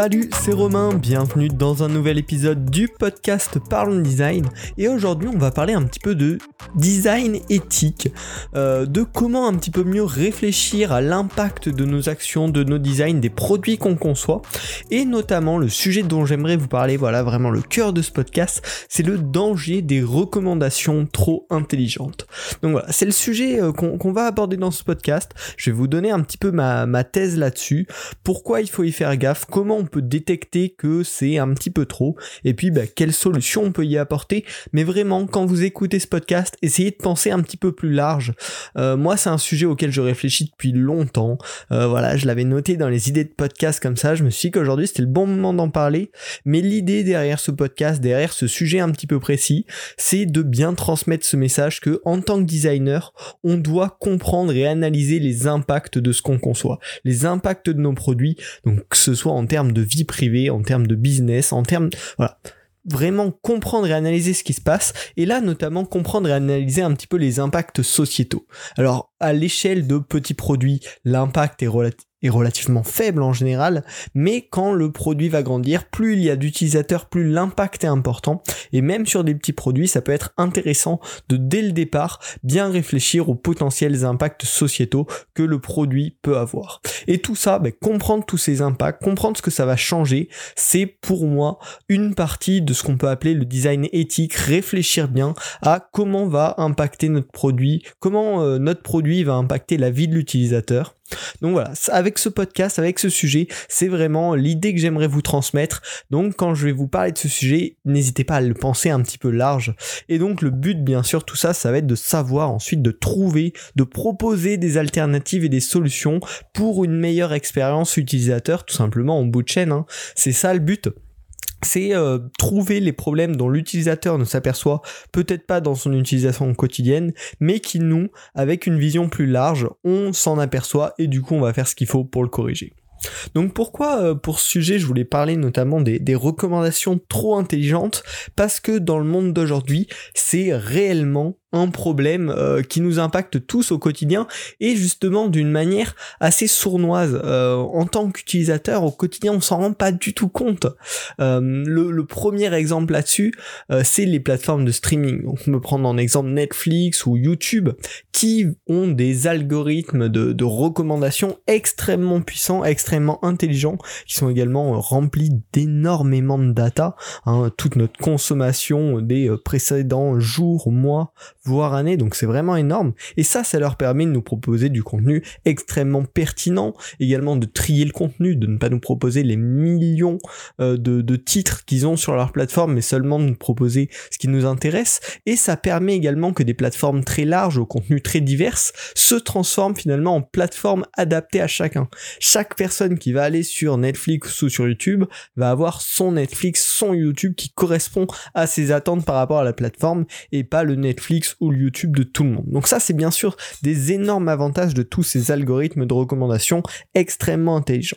Salut, c'est Romain, bienvenue dans un nouvel épisode du podcast Parlons Design. Et aujourd'hui, on va parler un petit peu de design éthique, euh, de comment un petit peu mieux réfléchir à l'impact de nos actions, de nos designs, des produits qu'on conçoit. Et notamment, le sujet dont j'aimerais vous parler, voilà vraiment le cœur de ce podcast, c'est le danger des recommandations trop intelligentes. Donc voilà, c'est le sujet euh, qu'on va aborder dans ce podcast. Je vais vous donner un petit peu ma, ma thèse là-dessus, pourquoi il faut y faire gaffe, comment on peut détecter que c'est un petit peu trop, et puis bah, quelles solutions on peut y apporter? Mais vraiment, quand vous écoutez ce podcast, essayez de penser un petit peu plus large. Euh, moi, c'est un sujet auquel je réfléchis depuis longtemps. Euh, voilà, je l'avais noté dans les idées de podcast comme ça. Je me suis dit qu'aujourd'hui c'était le bon moment d'en parler. Mais l'idée derrière ce podcast, derrière ce sujet un petit peu précis, c'est de bien transmettre ce message que en tant que designer, on doit comprendre et analyser les impacts de ce qu'on conçoit, les impacts de nos produits, donc que ce soit en termes de vie privée, en termes de business, en termes voilà, vraiment comprendre et analyser ce qui se passe, et là notamment comprendre et analyser un petit peu les impacts sociétaux. Alors à l'échelle de petits produits, l'impact est, relati- est relativement faible en général, mais quand le produit va grandir, plus il y a d'utilisateurs, plus l'impact est important, et même sur des petits produits, ça peut être intéressant de dès le départ bien réfléchir aux potentiels impacts sociétaux que le produit peut avoir. Et tout ça, ben, comprendre tous ces impacts, comprendre ce que ça va changer, c'est pour moi une partie de ce qu'on peut appeler le design éthique, réfléchir bien à comment va impacter notre produit, comment euh, notre produit va impacter la vie de l'utilisateur. Donc voilà, avec ce podcast, avec ce sujet, c'est vraiment l'idée que j'aimerais vous transmettre. Donc quand je vais vous parler de ce sujet, n'hésitez pas à le penser un petit peu large. Et donc le but, bien sûr, tout ça, ça va être de savoir ensuite de trouver, de proposer des alternatives et des solutions pour une meilleure expérience utilisateur, tout simplement en bout de chaîne. hein. C'est ça le but c'est euh, trouver les problèmes dont l'utilisateur ne s'aperçoit peut-être pas dans son utilisation quotidienne, mais qui nous, avec une vision plus large, on s'en aperçoit et du coup on va faire ce qu'il faut pour le corriger. Donc pourquoi euh, pour ce sujet je voulais parler notamment des, des recommandations trop intelligentes? Parce que dans le monde d'aujourd'hui c'est réellement un problème euh, qui nous impacte tous au quotidien et justement d'une manière assez sournoise Euh, en tant qu'utilisateur au quotidien on s'en rend pas du tout compte. Euh, le, le premier exemple là-dessus euh, c'est les plateformes de streaming. Donc on peut prendre en exemple Netflix ou YouTube qui ont des algorithmes de, de recommandations extrêmement puissants extrêmement intelligents qui sont également euh, remplis d'énormément de data hein, toute notre consommation des euh, précédents jours mois voire années, donc c'est vraiment énorme. Et ça, ça leur permet de nous proposer du contenu extrêmement pertinent, également de trier le contenu, de ne pas nous proposer les millions euh, de, de titres qu'ils ont sur leur plateforme, mais seulement de nous proposer ce qui nous intéresse. Et ça permet également que des plateformes très larges, au contenu très divers, se transforment finalement en plateformes adaptées à chacun. Chaque personne qui va aller sur Netflix ou sur YouTube va avoir son Netflix, son YouTube qui correspond à ses attentes par rapport à la plateforme et pas le Netflix ou le YouTube de tout le monde. Donc ça, c'est bien sûr des énormes avantages de tous ces algorithmes de recommandation extrêmement intelligents.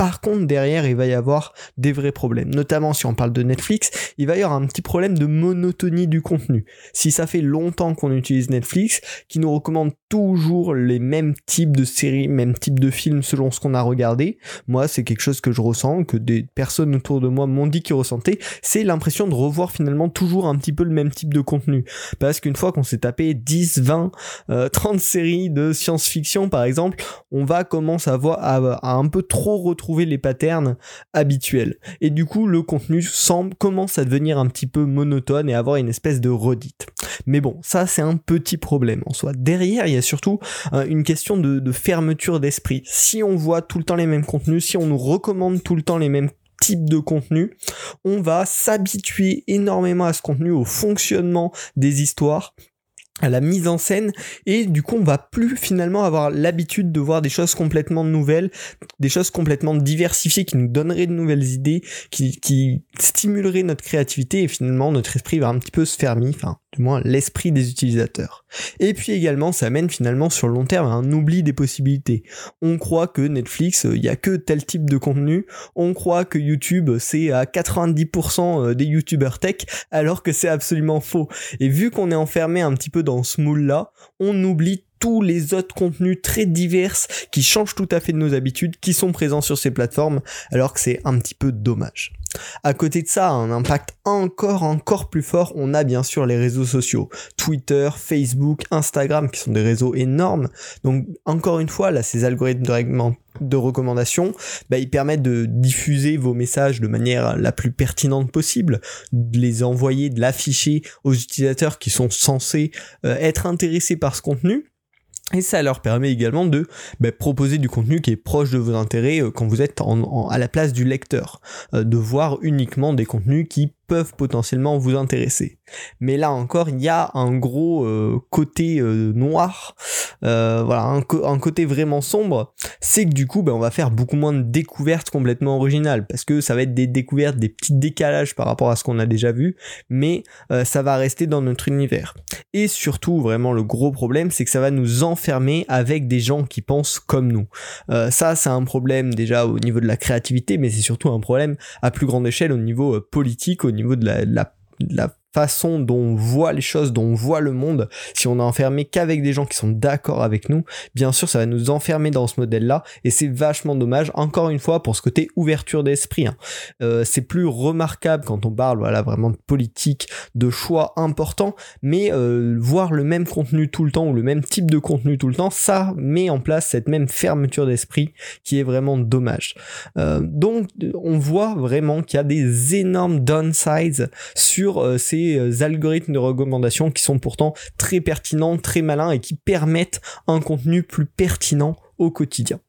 Par contre, derrière, il va y avoir des vrais problèmes. Notamment si on parle de Netflix, il va y avoir un petit problème de monotonie du contenu. Si ça fait longtemps qu'on utilise Netflix, qui nous recommande toujours les mêmes types de séries, mêmes types de films selon ce qu'on a regardé, moi, c'est quelque chose que je ressens, que des personnes autour de moi m'ont dit qu'ils ressentaient, c'est l'impression de revoir finalement toujours un petit peu le même type de contenu. Parce qu'une fois qu'on s'est tapé 10, 20, euh, 30 séries de science-fiction par exemple, on va commencer à, voir, à un peu trop retrouver les patterns habituels. Et du coup, le contenu semble, commence à devenir un petit peu monotone et avoir une espèce de redite. Mais bon, ça c'est un petit problème en soi. Derrière, il y a surtout euh, une question de, fermeture d'esprit. Si on voit tout le temps les mêmes contenus, si on nous recommande tout le temps les mêmes types de contenu, on va s'habituer énormément à ce contenu, au fonctionnement des histoires à la mise en scène. Et du coup on va plus finalement avoir l'habitude de voir des choses complètement nouvelles, des choses complètement diversifiées qui nous donneraient de nouvelles idées, qui, qui stimuleraient notre créativité. Et finalement notre esprit va un petit peu se fermer, du moins l'esprit des utilisateurs. Et puis également, ça mène finalement sur le long terme à un oubli des possibilités. On croit que Netflix, il y a que tel type de contenu, on croit que YouTube, c'est à 90% des YouTubers tech, alors que c'est absolument faux. Et vu qu'on est enfermé un petit peu dans ce moule-là, on oublie tous les autres contenus très divers qui changent tout à fait de nos habitudes, qui sont présents sur ces plateformes, alors que c'est un petit peu dommage. À côté de ça, un impact encore encore plus fort, on a bien sûr les réseaux sociaux, Twitter, Facebook, Instagram, qui sont des réseaux énormes. Donc encore une fois, là, ces algorithmes de, recommandation, bah, ils permettent de diffuser vos messages de manière la plus pertinente possible, de les envoyer, de l'afficher aux utilisateurs qui sont censés euh, être intéressés par ce contenu. Et ça leur permet également de bah, proposer du contenu qui est proche de vos intérêts euh, quand vous êtes à la place du lecteur, euh, de voir uniquement des contenus qui peuvent potentiellement vous intéresser. Mais là encore, il y a un gros euh, côté euh, noir, euh, voilà, un, côté vraiment sombre, c'est que du coup, ben, on va faire beaucoup moins de découvertes complètement originales, parce que ça va être des découvertes, des petits décalages par rapport à ce qu'on a déjà vu, mais ça va rester dans notre univers. Et surtout, vraiment, le gros problème, c'est que ça va nous enfermer avec des gens qui pensent comme nous. ça, c'est un problème déjà au niveau de la créativité, mais c'est surtout un problème à plus grande échelle au niveau politique, au niveau niveau de la, façon dont on voit les choses, dont on voit le monde, si on est enfermé qu'avec des gens qui sont d'accord avec nous, bien sûr ça va nous enfermer dans ce modèle-là et c'est vachement dommage, encore une fois pour ce côté ouverture d'esprit. Hein. Euh, c'est plus remarquable quand on parle voilà vraiment de politique, de choix importants, mais euh, voir le même contenu tout le temps ou le même type de contenu tout le temps, ça met en place cette même fermeture d'esprit qui est vraiment dommage. Euh, donc on voit vraiment qu'il y a des énormes downsides sur ces euh, algorithmes de recommandation qui sont pourtant très pertinents, très malins et qui permettent un contenu plus pertinent au quotidien.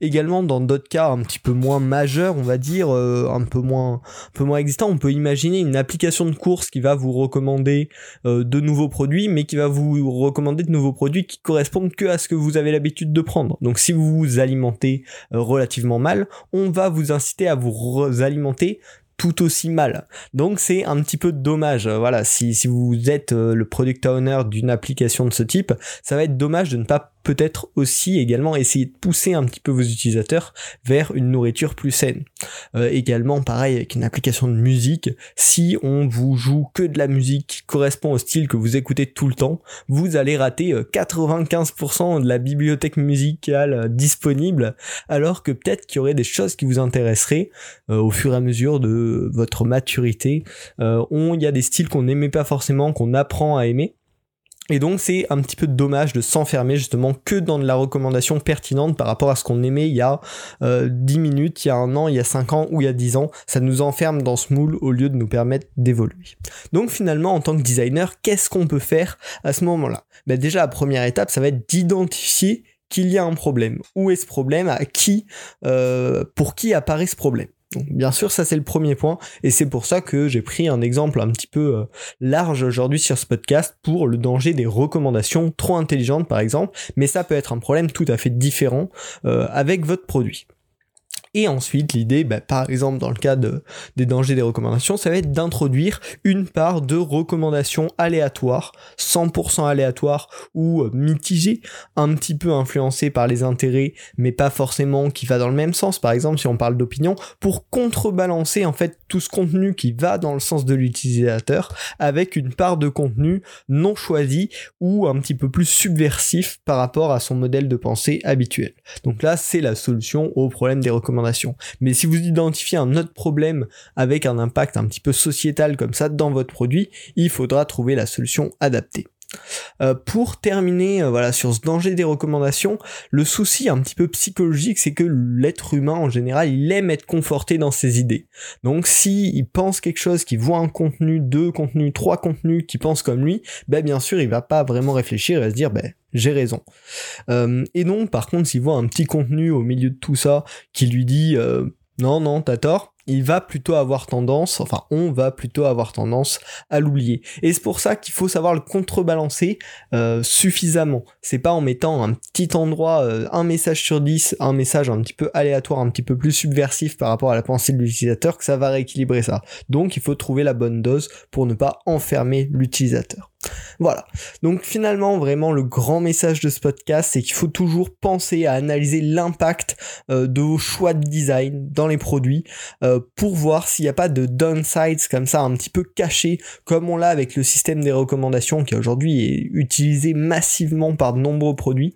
Également, dans d'autres cas un petit peu moins majeurs, on va dire, euh, un peu moins, un peu moins existants, on peut imaginer une application de course qui va vous recommander euh, de nouveaux produits, mais qui va vous recommander de nouveaux produits qui correspondent que à ce que vous avez l'habitude de prendre. Donc, si vous vous alimentez relativement mal, on va vous inciter à vous alimenter tout aussi mal. Donc c'est un petit peu dommage. Voilà, si, si vous êtes le product owner d'une application de ce type, ça va être dommage de ne pas peut-être aussi également essayer de pousser un petit peu vos utilisateurs vers une nourriture plus saine. Euh, également pareil avec une application de musique, si on vous joue que de la musique qui correspond au style que vous écoutez tout le temps, vous allez rater 95% euh, de la bibliothèque musicale euh, disponible, alors que peut-être qu'il y aurait des choses qui vous intéresseraient au fur et à mesure de votre maturité. Il y a des styles qu'on n'aimait pas forcément, qu'on apprend à aimer. Et donc c'est un petit peu dommage de s'enfermer justement que dans de la recommandation pertinente par rapport à ce qu'on aimait il y a 10 euh, minutes, il y a un an, il y a 5 ans ou il y a 10 ans. Ça nous enferme dans ce moule au lieu de nous permettre d'évoluer. Donc finalement en tant que designer, qu'est-ce qu'on peut faire à ce moment-là? Ben Déjà la première étape, ça va être d'identifier qu'il y a un problème. Où est ce problème? À qui? Euh, Pour qui apparaît ce problème? Bien sûr, ça c'est le premier point, et c'est pour ça que j'ai pris un exemple un petit peu euh, large aujourd'hui sur ce podcast pour le danger des recommandations trop intelligentes par exemple, mais ça peut être un problème tout à fait différent euh, avec votre produit. Et ensuite, l'idée, bah, par exemple dans le cas des dangers des recommandations, ça va être d'introduire une part de recommandations aléatoires, 100% aléatoires ou euh, mitigées, un petit peu influencées par les intérêts, mais pas forcément qui va dans le même sens. Par exemple, si on parle d'opinion, pour contrebalancer en fait tout ce contenu qui va dans le sens de l'utilisateur, avec une part de contenu non choisi ou un petit peu plus subversif par rapport à son modèle de pensée habituel. Donc là, c'est la solution au problème des recommandations mais si vous identifiez un autre problème avec un impact un petit peu sociétal comme ça dans votre produit, il faudra trouver la solution adaptée. Euh, pour terminer euh, voilà sur ce danger des recommandations, le souci un petit peu psychologique, c'est que l'être humain en général, il aime être conforté dans ses idées. Donc si il pense quelque chose, qu'il voit un contenu, deux contenus, trois contenus qui pensent comme lui, ben bien sûr, il va pas vraiment réfléchir et se dire ben j'ai raison. Euh, et non, par contre, s'il voit un petit contenu au milieu de tout ça qui lui dit non, non, t'as tort, il va plutôt avoir tendance, enfin on va plutôt avoir tendance à l'oublier. Et c'est pour ça qu'il faut savoir le contrebalancer euh, suffisamment. C'est pas en mettant un petit endroit, euh, un message sur 10, un message un petit peu aléatoire, un petit peu plus subversif par rapport à la pensée de l'utilisateur que ça va rééquilibrer ça. Donc il faut trouver la bonne dose pour ne pas enfermer l'utilisateur. Voilà. Donc finalement, vraiment, le grand message de ce podcast, c'est qu'il faut toujours penser à analyser l'impact euh, de vos choix de design dans les produits euh, pour voir s'il n'y a pas de downsides comme ça un petit peu cachés, comme on l'a avec le système des recommandations qui aujourd'hui est utilisé massivement par de nombreux produits.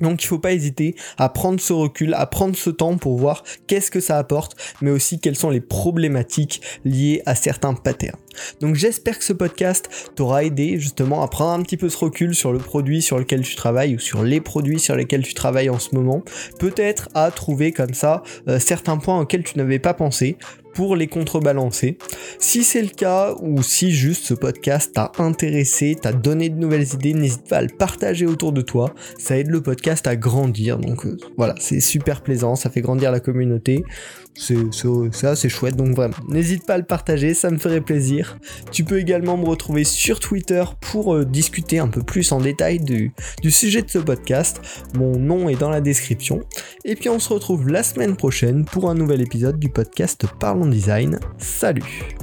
Donc il faut pas hésiter à prendre ce recul, à prendre ce temps pour voir qu'est-ce que ça apporte, mais aussi quelles sont les problématiques liées à certains patterns. Donc j'espère que ce podcast t'aura aidé justement à prendre un petit peu ce recul sur le produit sur lequel tu travailles ou sur les produits sur lesquels tu travailles en ce moment. Peut-être à trouver comme ça euh, certains points auxquels tu n'avais pas pensé pour les contrebalancer. Si c'est le cas ou si juste ce podcast t'a intéressé, t'a donné de nouvelles idées, n'hésite pas à le partager autour de toi. Ça aide le podcast à grandir. Donc euh, voilà, c'est super plaisant, ça fait grandir la communauté. C'est assez chouette, donc vraiment, n'hésite pas à le partager, ça me ferait plaisir. Tu peux également me retrouver sur Twitter pour euh, discuter un peu plus en détail du, sujet de ce podcast. Mon nom est dans la description. Et puis on se retrouve la semaine prochaine pour un nouvel épisode du podcast Parlons Design. Salut.